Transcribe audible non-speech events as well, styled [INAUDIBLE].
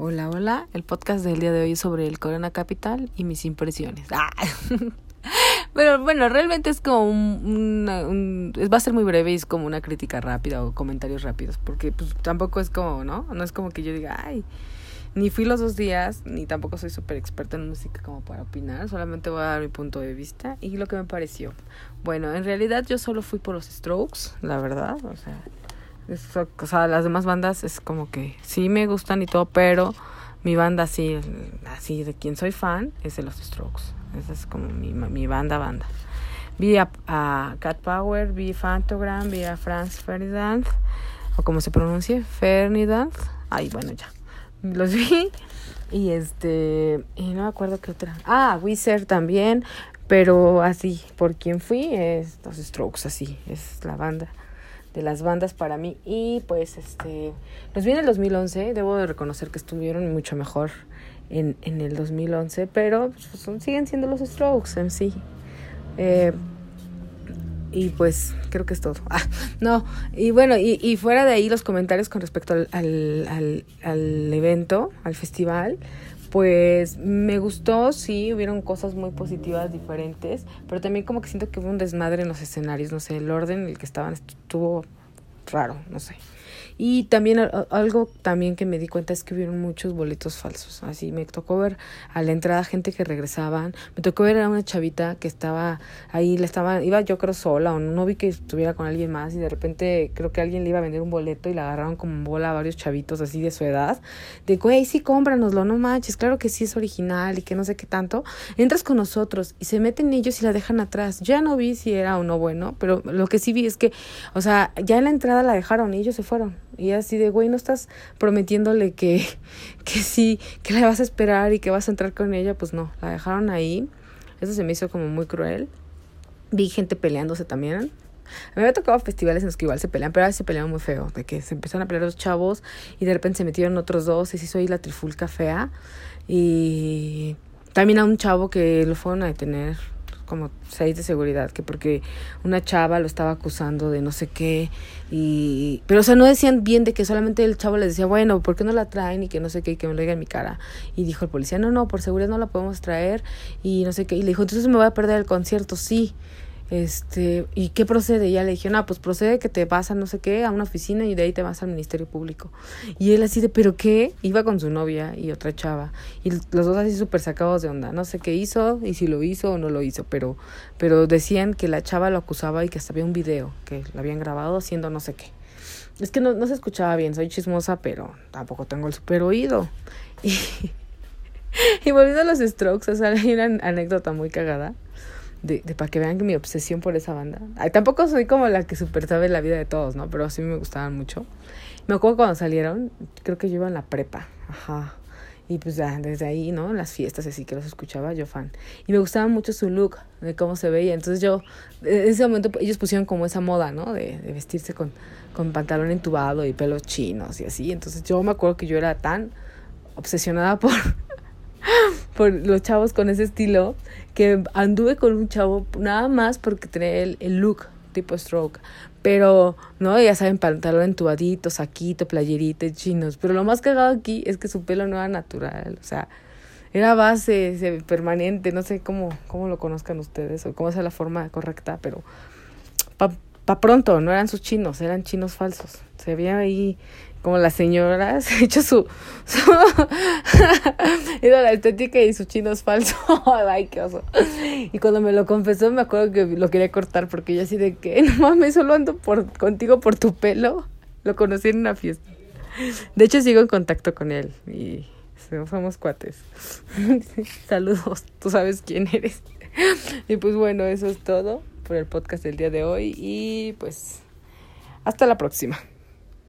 Hola, hola. El podcast del día de hoy es sobre el Corona Capital y mis impresiones. [LAUGHS] Ah. Pero bueno, realmente es como un, un, va a ser muy breve y es como una crítica rápida o comentarios rápidos, porque pues tampoco es como, ¿no? No es como que yo diga, ay, ni fui los dos días, ni tampoco soy súper experta en música como para opinar, solamente voy a dar mi punto de vista y lo que me pareció. Bueno, en realidad yo solo fui por los Strokes, la verdad, o sea, o sea, las demás bandas es como que sí me gustan y todo, pero mi banda así, así de quien soy fan es de los Strokes. Esa es como mi, mi banda, banda. Vi a, Cat Power, vi Fantogram, vi a Franz Ferdinand, o como se pronuncie, Ferdinand. Ay, bueno, ya. Los vi. Y este, y no me acuerdo qué otra. Ah, Wizard también, pero así, por quien fui es los Strokes, así, es la banda de las bandas para mí. Y pues este, los vi en el 2011, debo de reconocer que estuvieron mucho mejor en, en el 2011, pero pues, siguen siendo los Strokes en sí. Eh, y pues creo que es todo. Ah, no, y bueno, y, fuera de ahí los comentarios con respecto al, al, al evento, al festival, pues me gustó, sí, hubieron cosas muy positivas, diferentes, pero también como que siento que hubo un desmadre en los escenarios, no sé, el orden en el que estaban estuvo raro, no sé. Y también algo también que me di cuenta es que hubieron muchos boletos falsos. Así me tocó ver a la entrada gente que regresaban. Me tocó ver a una chavita que estaba ahí, le estaba, iba yo creo sola o no vi que estuviera con alguien más y de repente creo que alguien le iba a vender un boleto y la agarraron como bola a varios chavitos así de su edad. De, güey, sí, cómpranoslo, no manches, claro que sí es original y que no sé qué tanto. Entras con nosotros y se meten ellos y la dejan atrás. Ya no vi si era o no bueno, pero lo que sí vi es que, o sea, ya en la entrada la dejaron y ellos se fueron. Y así de, güey, no estás prometiéndole que, [LAUGHS] que sí, que la vas a esperar y que vas a entrar con ella, pues no, la dejaron ahí. Eso se me hizo como muy cruel. Vi gente peleándose también. A me había tocado festivales en los que igual se pelean, pero ahora se peleaban muy feo, de que se empezaron a pelear los chavos y de repente se metieron otros dos y se hizo ahí la trifulca fea. Y también a un chavo que lo fueron a detener como seis de seguridad, que porque una chava lo estaba acusando de no sé qué, y pero o sea, no decían bien de que solamente el chavo les decía, bueno, ¿por qué no la traen? y que no sé qué, y que me lo diga en mi cara. Y dijo el policía, no, no, por seguridad no la podemos traer, y no sé qué, y le dijo, entonces me voy a perder el concierto, sí este, ¿y qué procede? Y ya le dije, no, pues procede que te vas a no sé qué, a una oficina y de ahí te vas al Ministerio Público. Y él así de, ¿pero qué? Iba con su novia y otra chava. Y los dos así súper sacados de onda. No sé qué hizo y si lo hizo o no lo hizo, pero, pero decían que la chava lo acusaba y que hasta había un video que lo habían grabado haciendo no sé qué. Es que no, no se escuchaba bien, soy chismosa, pero tampoco tengo el super oído. [LAUGHS] Y, y volviendo a los strokes, o sea, hay una anécdota muy cagada de, de para que vean que mi obsesión por esa banda. Ay, tampoco soy como la que super sabe la vida de todos, ¿no? Pero sí me gustaban mucho. Me acuerdo cuando salieron, creo que yo iba en la prepa, ajá. Y pues ya, desde ahí, ¿no? Las fiestas así que los escuchaba, yo fan. Y me gustaba mucho su look, de cómo se veía. Entonces yo, en ese momento ellos pusieron como esa moda, ¿no? De, de vestirse con, con pantalón entubado y pelos chinos y así. Entonces yo me acuerdo que yo era tan obsesionada por, por los chavos con ese estilo que anduve con un chavo nada más porque tenía el, el look tipo stroke. Pero, no, ya saben, pantalón entubadito, saquito, playerita, chinos. Pero lo más cagado aquí es que su pelo no era natural. O sea, era base, permanente. No sé cómo, cómo lo conozcan ustedes o cómo es la forma correcta, pero pa, pa pronto, no eran sus chinos, eran chinos falsos. Se veía ahí como las señoras, [LAUGHS] hecho su, su [LAUGHS] la estética y sus chinos falsos. [LAUGHS] Ay, qué oso. Y cuando me lo confesó, me acuerdo que lo quería cortar porque yo así de que, no mames, solo ando por, contigo por tu pelo. Lo conocí en una fiesta. De hecho, sigo en contacto con él y somos cuates. Saludos, tú sabes quién eres. Y pues bueno, eso es todo por el podcast del día de hoy y pues hasta la próxima.